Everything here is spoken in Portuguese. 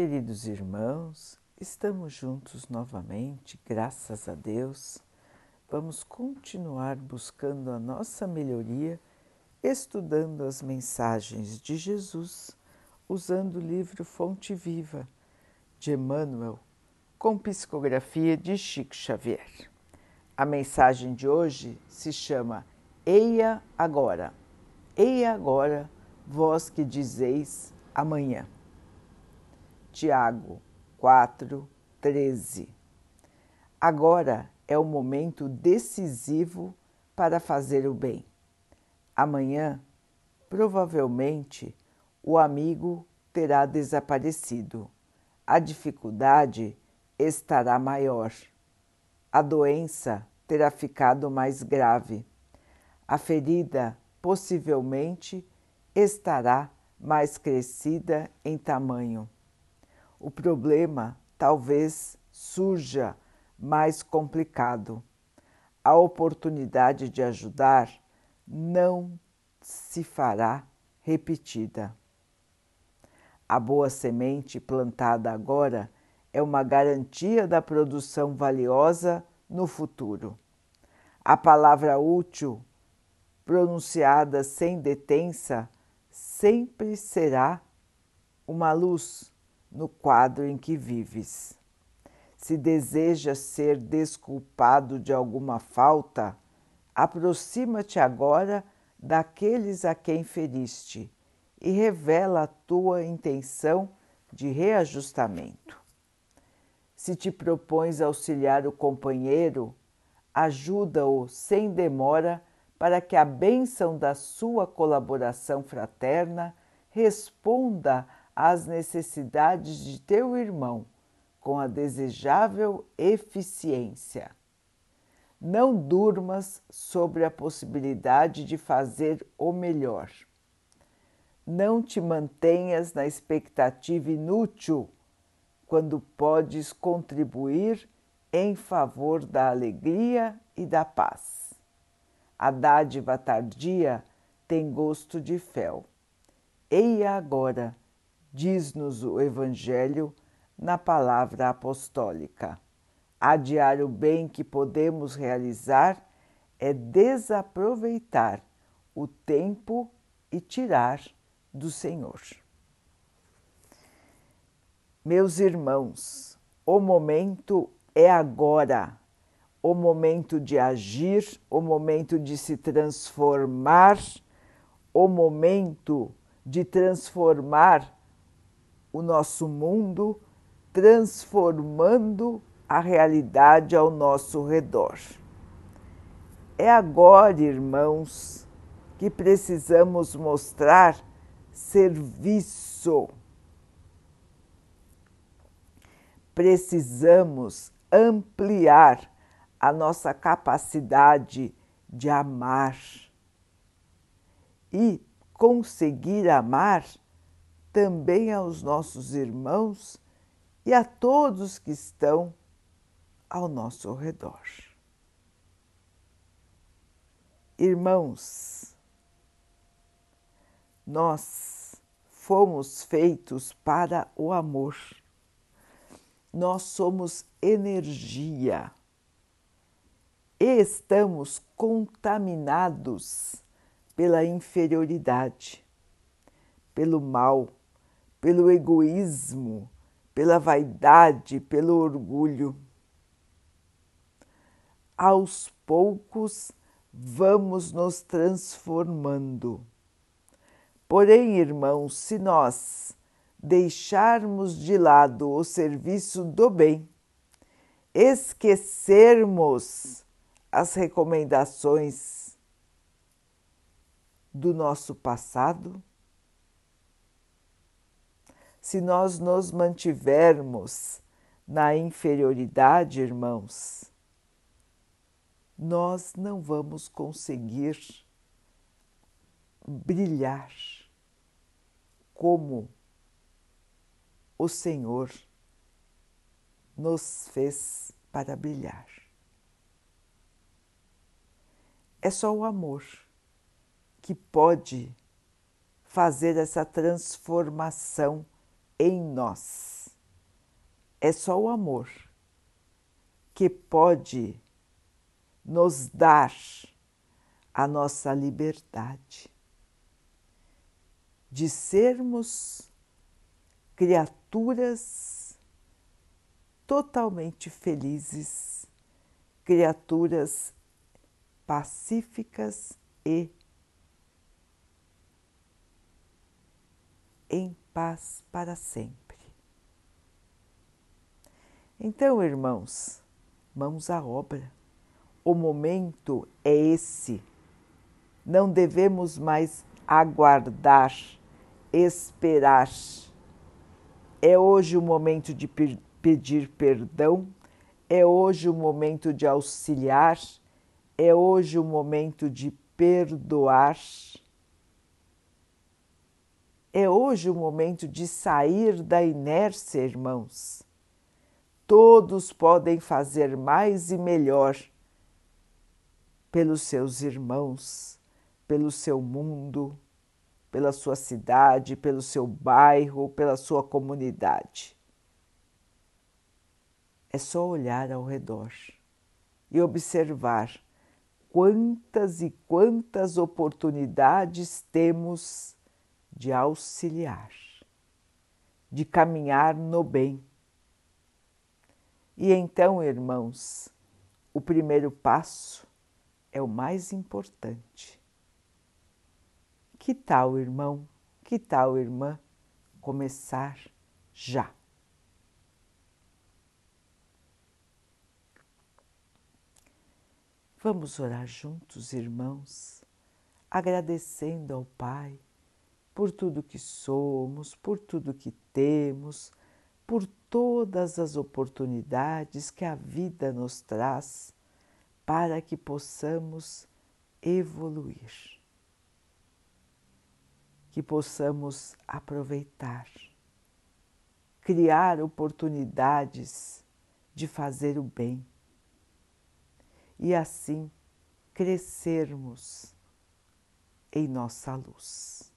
Queridos irmãos, estamos juntos novamente, graças a Deus. Vamos continuar buscando a nossa melhoria, estudando as mensagens de Jesus, usando o livro Fonte Viva de Emmanuel, com psicografia de Chico Xavier. A mensagem de hoje se chama Eia agora. Eia agora, vós que dizeis amanhã. Tiago 4, 13. Agora é o momento decisivo para fazer o bem. Amanhã, provavelmente, o amigo terá desaparecido. A dificuldade estará maior. A doença terá ficado mais grave. A ferida possivelmente estará mais crescida em tamanho o problema talvez surja mais complicado. A oportunidade de ajudar não se fará repetida. A boa semente plantada agora é uma garantia da produção valiosa no futuro. A palavra útil, pronunciada sem detença, sempre será uma luz no quadro em que vives. Se deseja ser desculpado de alguma falta, aproxima-te agora daqueles a quem feriste e revela a tua intenção de reajustamento. Se te propões auxiliar o companheiro, ajuda-o sem demora para que a bênção da sua colaboração fraterna responda às necessidades de teu irmão com a desejável eficiência. Não durmas sobre a possibilidade de fazer o melhor. Não te mantenhas na expectativa inútil quando podes contribuir em favor da alegria e da paz. A dádiva tardia tem gosto de fel. Eia agora diz-nos o Evangelho na palavra apostólica. Adiar o bem que podemos realizar é desaproveitar o tempo e tirar do Senhor. Meus irmãos, o momento é agora, o momento de agir, o momento de se transformar, o momento de transformar o nosso mundo, transformando a realidade ao nosso redor. É agora, irmãos, que precisamos mostrar serviço. Precisamos ampliar a nossa capacidade de amar e conseguir amar também aos nossos irmãos e a todos que estão ao nosso redor. Irmãos, nós fomos feitos para o amor. Nós somos energia e estamos contaminados pela inferioridade, pelo mal, pelo egoísmo, pela vaidade, pelo orgulho. Aos poucos vamos nos transformando. Porém, irmãos, se nós deixarmos de lado o serviço do bem, esquecermos as recomendações do nosso passado, se nós nos mantivermos na inferioridade, irmãos, nós não vamos conseguir brilhar como o Senhor nos fez para brilhar. É só o amor que pode fazer essa transformação em nós. é só o amor que pode nos dar a nossa liberdade de sermos criaturas totalmente felizes, criaturas pacíficas e em paz para sempre. Então, irmãos, mãos à obra. O momento é esse. Não devemos mais aguardar, esperar. É hoje o momento de pedir perdão, é hoje o momento de auxiliar, é hoje o momento de perdoar. É hoje o momento de sair da inércia, irmãos todos podem fazer mais e melhor pelos seus irmãos, pelo seu mundo, pela sua cidade, pelo seu bairro, pela sua comunidade. É só olhar ao redor e observar quantas e quantas oportunidades temos de auxiliar, de caminhar no bem e então, irmãos, o primeiro passo é o mais importante. Que tal, irmão? Que tal, irmã? Começar já. Vamos orar juntos, irmãos, agradecendo ao Pai por tudo que somos, por tudo que temos, por todas as oportunidades que a vida nos traz para que possamos evoluir, que possamos aproveitar, criar oportunidades de fazer o bem e assim crescermos em nossa luz.